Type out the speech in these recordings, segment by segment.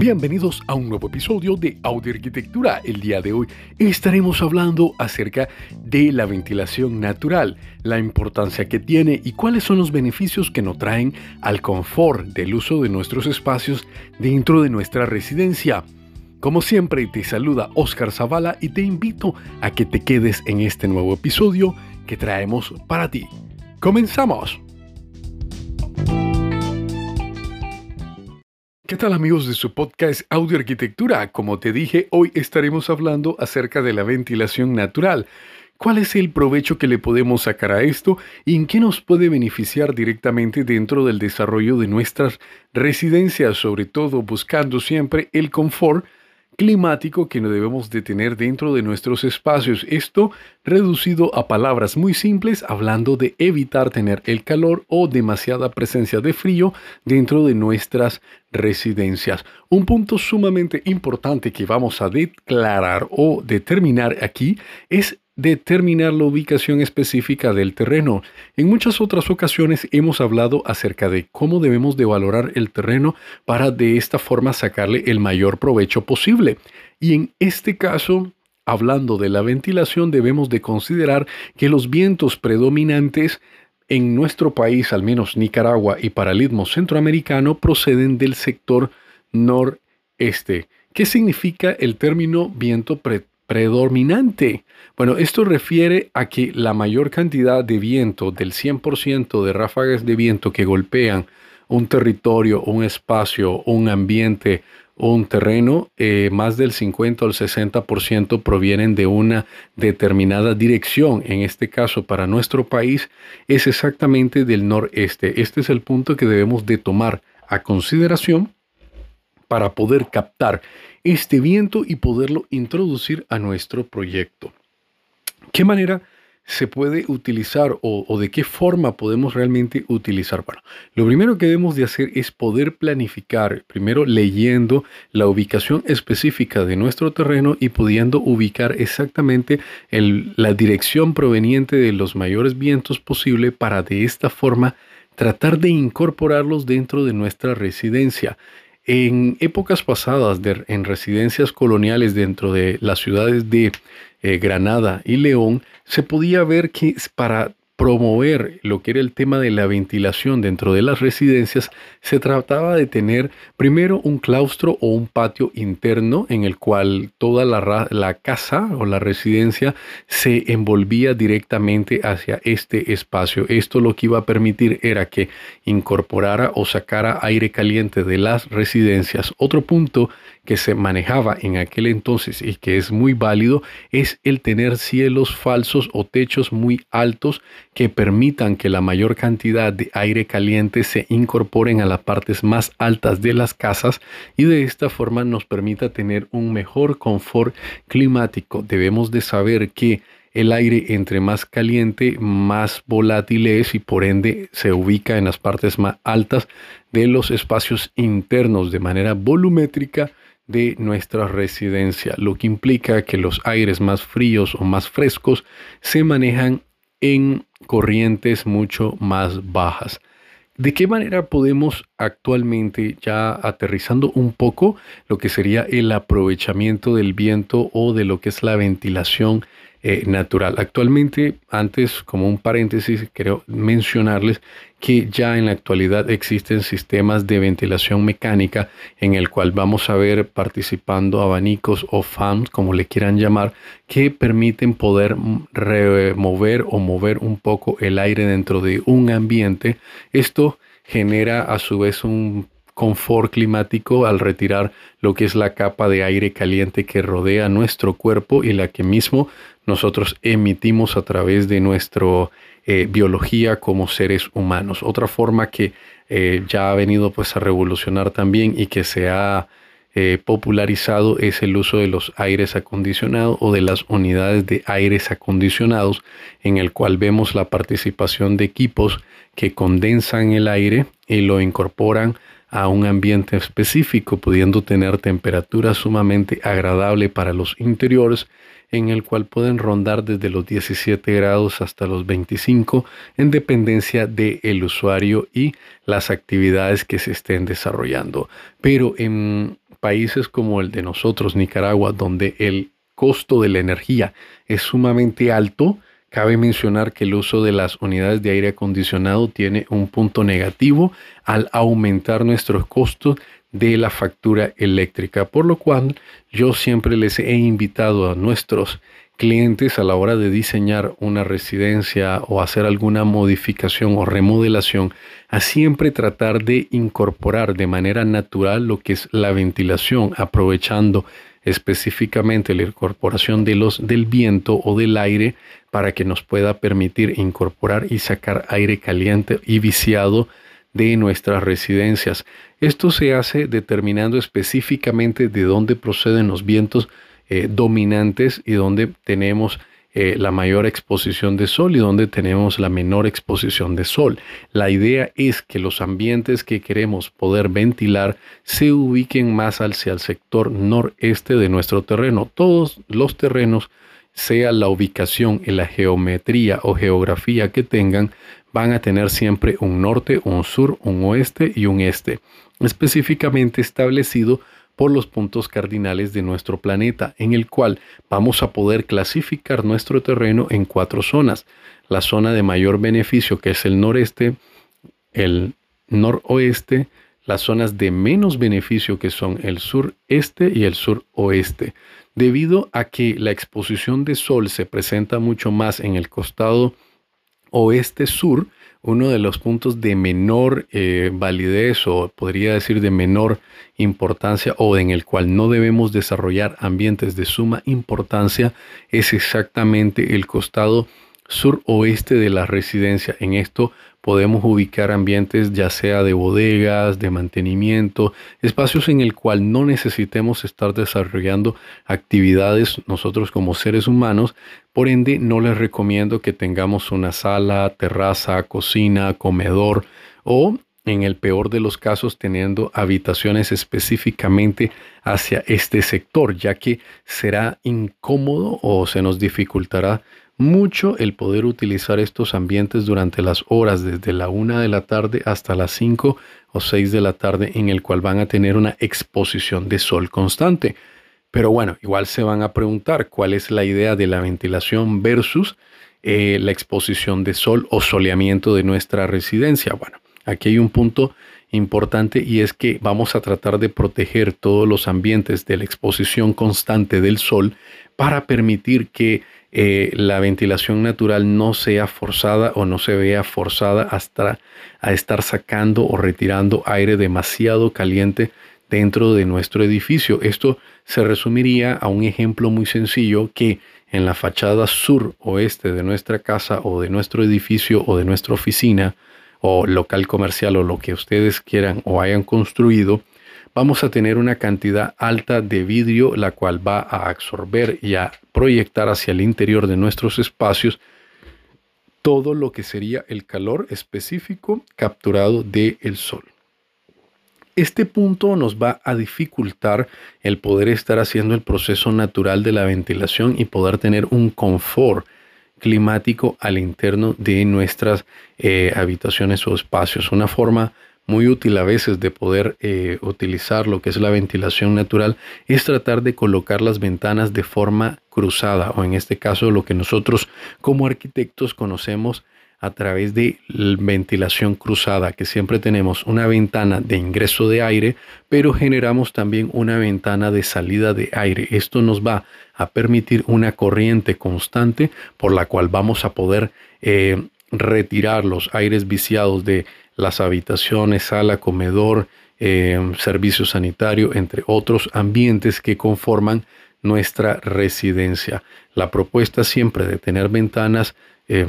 Bienvenidos a un nuevo episodio de Audio Arquitectura. El día de hoy estaremos hablando acerca de la ventilación natural, la importancia que tiene y cuáles son los beneficios que nos traen al confort del uso de nuestros espacios dentro de nuestra residencia. Como siempre, te saluda Oscar Zavala y te invito a que te quedes en este nuevo episodio que traemos para ti. ¡Comenzamos! ¿Qué tal amigos de su podcast Audio Arquitectura? Como te dije, hoy estaremos hablando acerca de la ventilación natural. ¿Cuál es el provecho que le podemos sacar a esto y en qué nos puede beneficiar directamente dentro del desarrollo de nuestras residencias, sobre todo buscando siempre el confort climático que no debemos de tener dentro de nuestros espacios. Esto reducido a palabras muy simples, hablando de evitar tener el calor o demasiada presencia de frío dentro de nuestras residencias. Un punto sumamente importante que vamos a declarar o determinar aquí es determinar la ubicación específica del terreno. En muchas otras ocasiones hemos hablado acerca de cómo debemos de valorar el terreno para de esta forma sacarle el mayor provecho posible. Y en este caso, hablando de la ventilación, debemos de considerar que los vientos predominantes en nuestro país, al menos Nicaragua y para el istmo centroamericano, proceden del sector noreste. ¿Qué significa el término viento pre predominante. Bueno, esto refiere a que la mayor cantidad de viento, del 100% de ráfagas de viento que golpean un territorio, un espacio, un ambiente un terreno, eh, más del 50 al 60% provienen de una determinada dirección. En este caso, para nuestro país, es exactamente del noreste. Este es el punto que debemos de tomar a consideración para poder captar este viento y poderlo introducir a nuestro proyecto. ¿Qué manera se puede utilizar o, de qué forma podemos realmente utilizar? Bueno, lo primero que debemos de hacer es poder planificar, primero leyendo la ubicación específica de nuestro terreno y pudiendo ubicar exactamente la dirección proveniente de los mayores vientos posible para de esta forma tratar de incorporarlos dentro de nuestra residencia. En épocas pasadas, en residencias coloniales dentro de las ciudades de eh, Granada y León, se podía ver que para promover lo que era el tema de la ventilación dentro de las residencias, se trataba de tener primero un claustro o un patio interno en el cual toda la, la, casa o la residencia se envolvía directamente hacia este espacio. Esto lo que iba a permitir era que incorporara o sacara aire caliente de las residencias. Otro punto que se manejaba en aquel entonces y que es muy válido es el tener cielos falsos o techos muy altos que permitan que la mayor cantidad de aire caliente se incorporen a las partes más altas de las casas y de esta forma nos permita tener un mejor confort climático. Debemos de saber que el aire entre más caliente, más volátil es y por ende se ubica en las partes más altas de los espacios internos de manera volumétrica de nuestra residencia, lo que implica que los aires más fríos o más frescos se manejan en corrientes mucho más bajas. ¿De qué manera podemos actualmente, ya aterrizando un poco, lo que sería el aprovechamiento del viento o de lo que es la ventilación eh, natural. Actualmente, antes, como un paréntesis, quiero mencionarles que ya en la actualidad existen sistemas de ventilación mecánica en el cual vamos a ver participando abanicos o fans, como le quieran llamar, que permiten poder remover o mover un poco el aire dentro de un ambiente. Esto genera a su vez un confort climático al retirar lo que es la capa de aire caliente que rodea nuestro cuerpo y la que mismo nosotros emitimos a través de nuestra eh, biología como seres humanos. Otra forma que eh, ya ha venido pues a revolucionar también y que se ha eh, popularizado es el uso de los aires acondicionados o de las unidades de aires acondicionados en el cual vemos la participación de equipos que condensan el aire y lo incorporan a un ambiente específico, pudiendo tener temperatura sumamente agradable para los interiores en el cual pueden rondar desde los 17 grados hasta los 25 en dependencia del usuario y las actividades que se estén desarrollando. Pero en países como el de nosotros, Nicaragua, donde el costo de la energía es sumamente alto, cabe mencionar que el uso de las unidades de aire acondicionado tiene un punto negativo al aumentar nuestros costos de la factura eléctrica, por lo cual yo siempre les he invitado a nuestros clientes a la hora de diseñar una residencia o hacer alguna modificación o remodelación a siempre tratar de incorporar de manera natural lo que es la ventilación, aprovechando específicamente la incorporación de los, del viento o del aire para que nos pueda permitir incorporar y sacar aire caliente y viciado de nuestras residencias. Esto se hace determinando específicamente de dónde proceden los vientos eh, dominantes y donde tenemos eh, la mayor exposición de sol y donde tenemos la menor exposición de sol. La idea es que los ambientes que queremos poder ventilar se ubiquen más hacia el sector noreste de nuestro terreno. Todos los terrenos, sea la ubicación y la geometría o geografía que tengan, van a tener siempre un norte, un sur, un oeste y un este, específicamente establecido por los puntos cardinales de nuestro planeta, en el cual vamos a poder clasificar nuestro terreno en cuatro zonas. La zona de mayor beneficio, que es el noreste, el noroeste, las zonas de menos beneficio, que son el sureste y el suroeste. Debido a que la exposición de sol se presenta mucho más en el costado oeste-sur, uno de los puntos de menor eh, validez o podría decir de menor importancia o en el cual no debemos desarrollar ambientes de suma importancia es exactamente el costado suroeste de la residencia. En esto podemos ubicar ambientes ya sea de bodegas, de mantenimiento, espacios en el cual no necesitemos estar desarrollando actividades nosotros como seres humanos. Por ende, no les recomiendo que tengamos una sala, terraza, cocina, comedor o en el peor de los casos teniendo habitaciones específicamente hacia este sector, ya que será incómodo o se nos dificultará mucho el poder utilizar estos ambientes durante las horas desde la una de la tarde hasta las 5 o 6 de la tarde en el cual van a tener una exposición de sol constante. Pero bueno, igual se van a preguntar cuál es la idea de la ventilación versus eh, la exposición de sol o soleamiento de nuestra residencia. Bueno, aquí hay un punto importante y es que vamos a tratar de proteger todos los ambientes de la exposición constante del sol para permitir que eh, la ventilación natural no sea forzada o no se vea forzada hasta a estar sacando o retirando aire demasiado caliente dentro de nuestro edificio. Esto se resumiría a un ejemplo muy sencillo que en la fachada sur oeste de nuestra casa o de nuestro edificio o de nuestra oficina o local comercial o lo que ustedes quieran o hayan construido, vamos a tener una cantidad alta de vidrio, la cual va a absorber y a proyectar hacia el interior de nuestros espacios todo lo que sería el calor específico capturado del sol. Este punto nos va a dificultar el poder estar haciendo el proceso natural de la ventilación y poder tener un confort climático al interno de nuestras eh, habitaciones o espacios. Una forma muy útil a veces de poder eh, utilizar lo que es la ventilación natural es tratar de colocar las ventanas de forma cruzada o en este caso lo que nosotros como arquitectos conocemos a través de ventilación cruzada, que siempre tenemos una ventana de ingreso de aire, pero generamos también una ventana de salida de aire. Esto nos va a permitir una corriente constante por la cual vamos a poder eh, retirar los aires viciados de las habitaciones, sala, comedor, eh, servicio sanitario, entre otros ambientes que conforman nuestra residencia. La propuesta siempre de tener ventanas eh,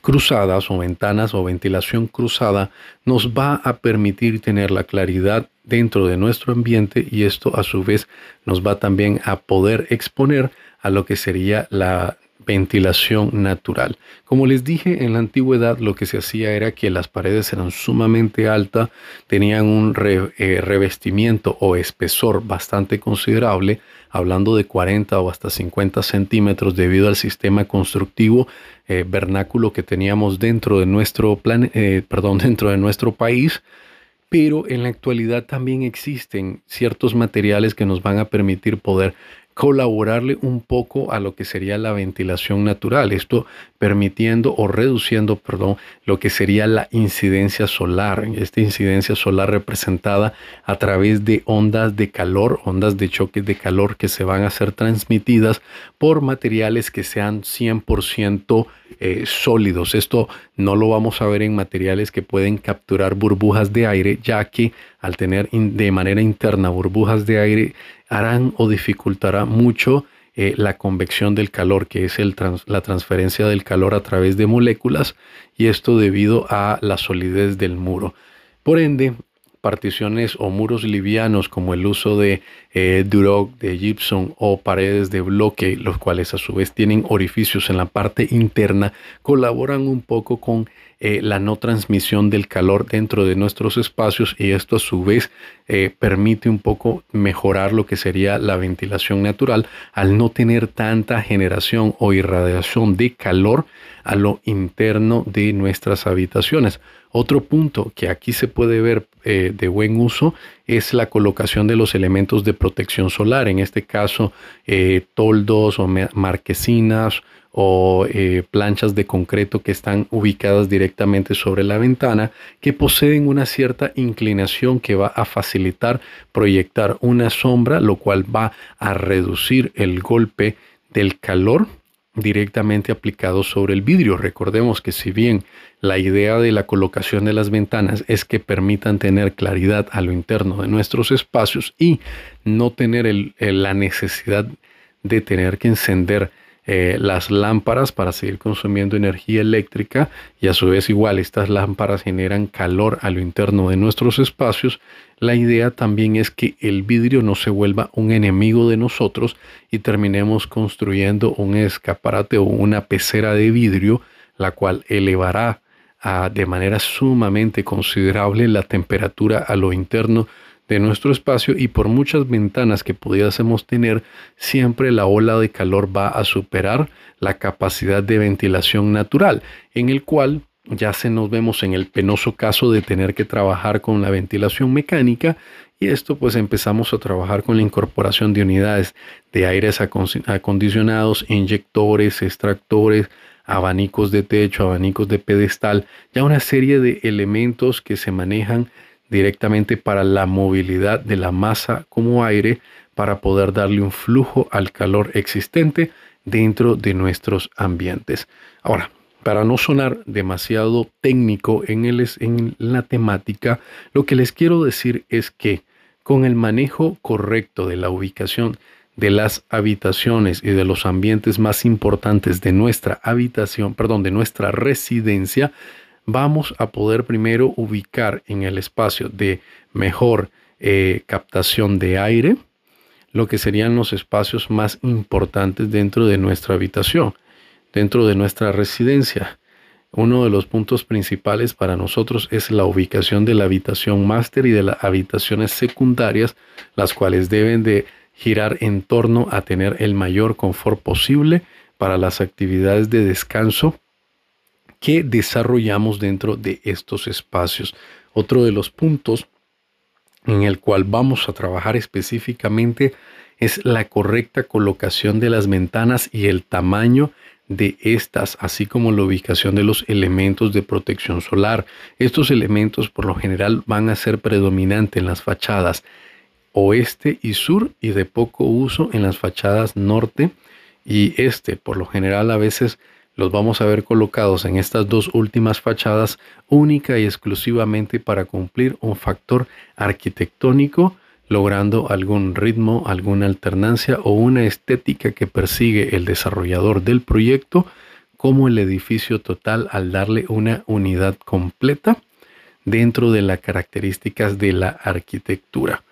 cruzadas o ventanas o ventilación cruzada nos va a permitir tener la claridad dentro de nuestro ambiente y esto a su vez nos va también a poder exponer a lo que sería la ventilación natural. Como les dije, en la antigüedad lo que se hacía era que las paredes eran sumamente altas, tenían un eh, revestimiento o espesor bastante considerable, hablando de 40 o hasta 50 centímetros debido al sistema constructivo eh, vernáculo que teníamos dentro de nuestro plan, eh, perdón, dentro de nuestro país pero en la actualidad también existen ciertos materiales que nos van a permitir poder colaborarle un poco a lo que sería la ventilación natural, esto permitiendo o reduciendo, perdón, lo que sería la incidencia solar, esta incidencia solar representada a través de ondas de calor, ondas de choque de calor que se van a ser transmitidas por materiales que sean 100% eh, sólidos. Esto no lo vamos a ver en materiales que pueden capturar burbujas de aire, ya que al tener de manera interna burbujas de aire harán o dificultará mucho eh, la convección del calor, que es el la transferencia del calor a través de moléculas, y esto debido a la solidez del muro. Por ende, particiones o muros livianos como el uso de eh, Duroc, de Gypsum o paredes de bloque, los cuales a su vez tienen orificios en la parte interna, colaboran un poco con eh, la no transmisión del calor dentro de nuestros espacios y esto a su vez eh, permite un poco mejorar lo que sería la ventilación natural al no tener tanta generación o irradiación de calor a lo interno de nuestras habitaciones. Otro punto que aquí se puede ver eh, de buen uso es la colocación de los elementos de protección solar, en este caso toldos o marquesinas o eh, planchas de concreto que están ubicadas directamente sobre la ventana que poseen una cierta inclinación que va a facilitar proyectar una sombra lo cual va a reducir el golpe del calor directamente aplicado sobre el vidrio. Recordemos que si bien la idea de la colocación de las ventanas es que permitan tener claridad a lo interno de nuestros espacios y no tener la necesidad de tener que encender eh, las lámparas para seguir consumiendo energía eléctrica y a su vez igual estas lámparas generan calor a lo interno de nuestros espacios, la idea también es que el vidrio no se vuelva un enemigo de nosotros y terminemos construyendo un escaparate o una pecera de vidrio, la cual elevará de manera sumamente considerable la temperatura a lo interno de nuestro espacio y por muchas ventanas que pudiésemos tener, siempre la ola de calor va a superar la capacidad de ventilación natural, en el cual ya se nos vemos en el penoso caso de tener que trabajar con la ventilación mecánica y esto pues empezamos a trabajar con la incorporación de unidades de aires acondicionados, inyectores, extractores, abanicos de techo, abanicos de pedestal, ya una serie de elementos que se manejan directamente para la movilidad de la masa como aire para poder darle un flujo al calor existente dentro de nuestros ambientes. Ahora, para no sonar demasiado técnico en, el, en la temática, lo que les quiero decir es que con el manejo correcto de la ubicación de las habitaciones y de los ambientes más importantes de nuestra habitación, perdón, de nuestra residencia, vamos a poder primero ubicar en el espacio de mejor eh, captación de aire lo que serían los espacios más importantes dentro de nuestra habitación, dentro de nuestra residencia. Uno de los puntos principales para nosotros es la ubicación de la habitación máster y de las habitaciones secundarias, las cuales deben de girar en torno a tener el mayor confort posible para las actividades de descanso que desarrollamos dentro de estos espacios. Otro de los puntos en el cual vamos a trabajar específicamente es la correcta colocación de las ventanas y el tamaño de estas, así como la ubicación de los elementos de protección solar. Estos elementos por lo general van a ser predominantes en las fachadas oeste y sur y de poco uso en las fachadas norte y este. Por lo general a veces los vamos a ver colocados en estas dos últimas fachadas única y exclusivamente para cumplir un factor arquitectónico, logrando algún ritmo, alguna alternancia o una estética que persigue el desarrollador del proyecto como el edificio total al darle una unidad completa dentro de las características de la arquitectura.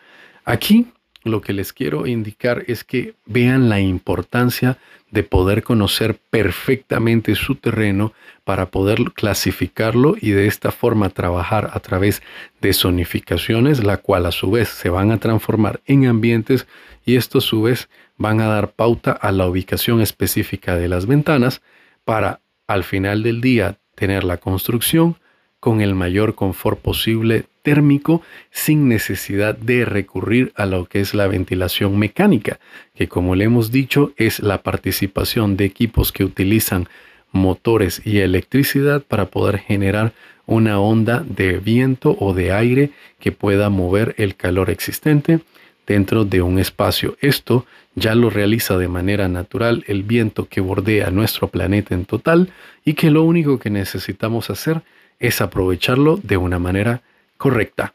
Aquí lo que les quiero indicar es que vean la importancia de poder conocer perfectamente su terreno para poder clasificarlo y de esta forma trabajar a través de zonificaciones, la cual a su vez se van a transformar en ambientes y esto a su vez van a dar pauta a la ubicación específica de las ventanas para al final del día tener la construcción con el mayor confort posible térmico sin necesidad de recurrir a lo que es la ventilación mecánica, que como le hemos dicho es la participación de equipos que utilizan motores y electricidad para poder generar una onda de viento o de aire que pueda mover el calor existente dentro de un espacio. Esto ya lo realiza de manera natural el viento que bordea nuestro planeta en total y que lo único que necesitamos hacer es aprovecharlo de una manera correcta.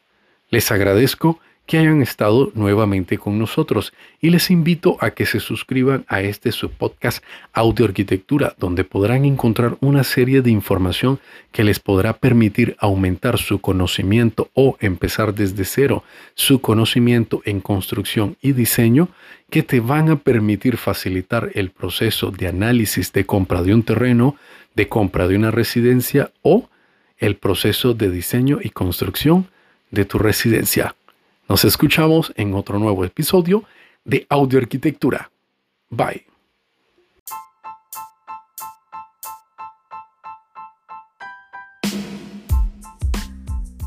Les agradezco que hayan estado nuevamente con nosotros y les invito a que se suscriban a este subpodcast Audio Arquitectura, donde podrán encontrar una serie de información que les podrá permitir aumentar su conocimiento o empezar desde cero su conocimiento en construcción y diseño que te van a permitir facilitar el proceso de análisis de compra de un terreno, de compra de una residencia o el proceso de diseño y construcción de tu residencia. Nos escuchamos en otro nuevo episodio de Audio Arquitectura. Bye.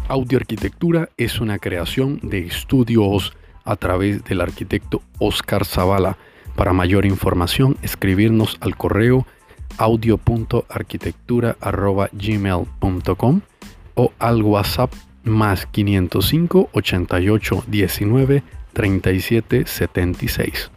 Audio Arquitectura es una creación de estudios a través del arquitecto Oscar Zavala. Para mayor información, escribirnos al correo audio.arquitectura.gmail.com o al WhatsApp más 505 88 19 37 76.